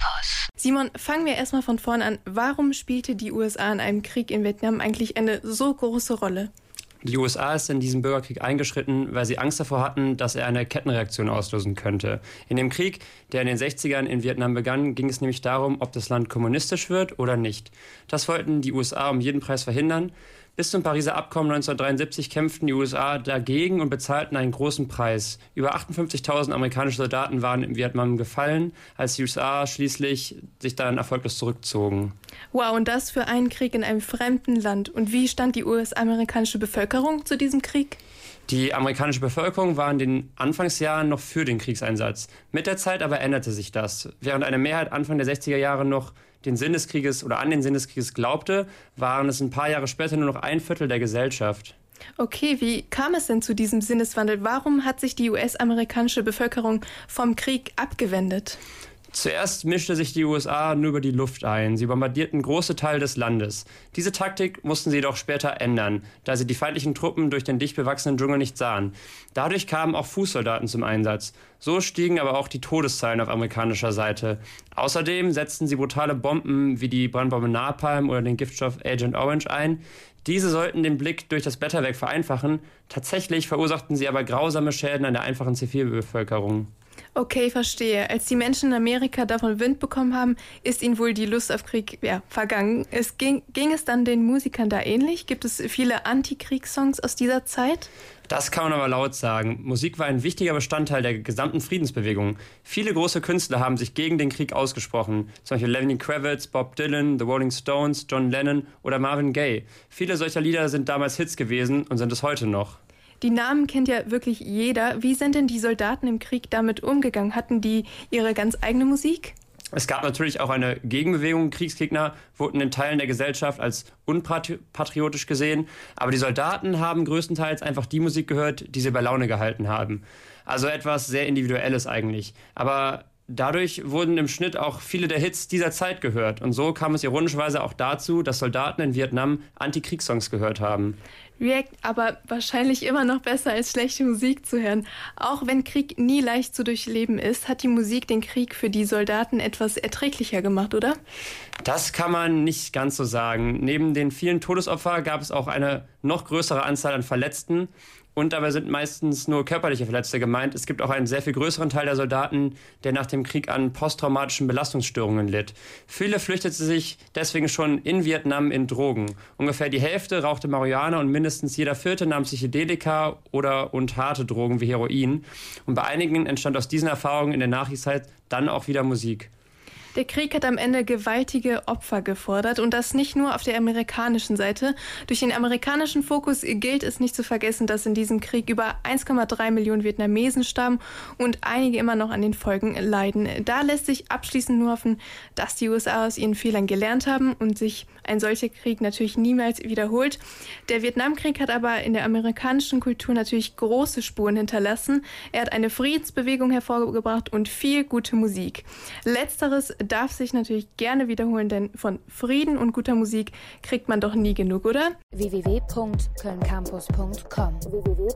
Campus. Simon, fangen wir erstmal von vorn an. Warum spielte die USA in einem Krieg in Vietnam eigentlich eine so große Rolle? Die USA ist in diesen Bürgerkrieg eingeschritten, weil sie Angst davor hatten, dass er eine Kettenreaktion auslösen könnte. In dem Krieg, der in den 60ern in Vietnam begann, ging es nämlich darum, ob das Land kommunistisch wird oder nicht. Das wollten die USA um jeden Preis verhindern. Bis zum Pariser Abkommen 1973 kämpften die USA dagegen und bezahlten einen großen Preis. Über 58.000 amerikanische Soldaten waren im Vietnam gefallen, als die USA schließlich sich dann erfolglos zurückzogen. Wow, und das für einen Krieg in einem fremden Land. Und wie stand die US-amerikanische Bevölkerung zu diesem Krieg? Die amerikanische Bevölkerung war in den Anfangsjahren noch für den Kriegseinsatz. Mit der Zeit aber änderte sich das. Während eine Mehrheit Anfang der 60er Jahre noch den Sinn des Krieges oder an den Sinn des Krieges glaubte, waren es ein paar Jahre später nur noch ein Viertel der Gesellschaft. Okay, wie kam es denn zu diesem Sinneswandel? Warum hat sich die US-amerikanische Bevölkerung vom Krieg abgewendet? Zuerst mischte sich die USA nur über die Luft ein. Sie bombardierten große Teile des Landes. Diese Taktik mussten sie jedoch später ändern, da sie die feindlichen Truppen durch den dicht bewachsenen Dschungel nicht sahen. Dadurch kamen auch Fußsoldaten zum Einsatz. So stiegen aber auch die Todeszahlen auf amerikanischer Seite. Außerdem setzten sie brutale Bomben wie die Brandbombe Napalm oder den Giftstoff Agent Orange ein. Diese sollten den Blick durch das Blätterwerk vereinfachen. Tatsächlich verursachten sie aber grausame Schäden an der einfachen Zivilbevölkerung. Okay, verstehe. Als die Menschen in Amerika davon Wind bekommen haben, ist ihnen wohl die Lust auf Krieg ja, vergangen. Es ging, ging es dann den Musikern da ähnlich? Gibt es viele Antikriegssongs aus dieser Zeit? Das kann man aber laut sagen. Musik war ein wichtiger Bestandteil der gesamten Friedensbewegung. Viele große Künstler haben sich gegen den Krieg ausgesprochen. Zum Beispiel Lenny Kravitz, Bob Dylan, The Rolling Stones, John Lennon oder Marvin Gaye. Viele solcher Lieder sind damals Hits gewesen und sind es heute noch. Die Namen kennt ja wirklich jeder. Wie sind denn die Soldaten im Krieg damit umgegangen? Hatten die ihre ganz eigene Musik? Es gab natürlich auch eine Gegenbewegung. Kriegsgegner wurden in Teilen der Gesellschaft als unpatriotisch gesehen. Aber die Soldaten haben größtenteils einfach die Musik gehört, die sie bei Laune gehalten haben. Also etwas sehr Individuelles eigentlich. Aber Dadurch wurden im Schnitt auch viele der Hits dieser Zeit gehört. Und so kam es ironischerweise auch dazu, dass Soldaten in Vietnam Anti-Kriegssongs gehört haben. React aber wahrscheinlich immer noch besser als schlechte Musik zu hören. Auch wenn Krieg nie leicht zu durchleben ist, hat die Musik den Krieg für die Soldaten etwas erträglicher gemacht, oder? Das kann man nicht ganz so sagen. Neben den vielen Todesopfern gab es auch eine noch größere Anzahl an Verletzten. Und dabei sind meistens nur körperliche Verletzte gemeint. Es gibt auch einen sehr viel größeren Teil der Soldaten, der nach dem Krieg an posttraumatischen Belastungsstörungen litt. Viele flüchteten sich deswegen schon in Vietnam in Drogen. Ungefähr die Hälfte rauchte Marihuana und mindestens jeder Vierte nahm Psychedelika oder und harte Drogen wie Heroin. Und bei einigen entstand aus diesen Erfahrungen in der Nachkriegszeit dann auch wieder Musik. Der Krieg hat am Ende gewaltige Opfer gefordert und das nicht nur auf der amerikanischen Seite. Durch den amerikanischen Fokus gilt es nicht zu vergessen, dass in diesem Krieg über 1,3 Millionen Vietnamesen starben und einige immer noch an den Folgen leiden. Da lässt sich abschließend nur hoffen, dass die USA aus ihren Fehlern gelernt haben und sich ein solcher Krieg natürlich niemals wiederholt. Der Vietnamkrieg hat aber in der amerikanischen Kultur natürlich große Spuren hinterlassen. Er hat eine Friedensbewegung hervorgebracht und viel gute Musik. Letzteres darf sich natürlich gerne wiederholen, denn von Frieden und guter Musik kriegt man doch nie genug, oder? www.kölncampus.com www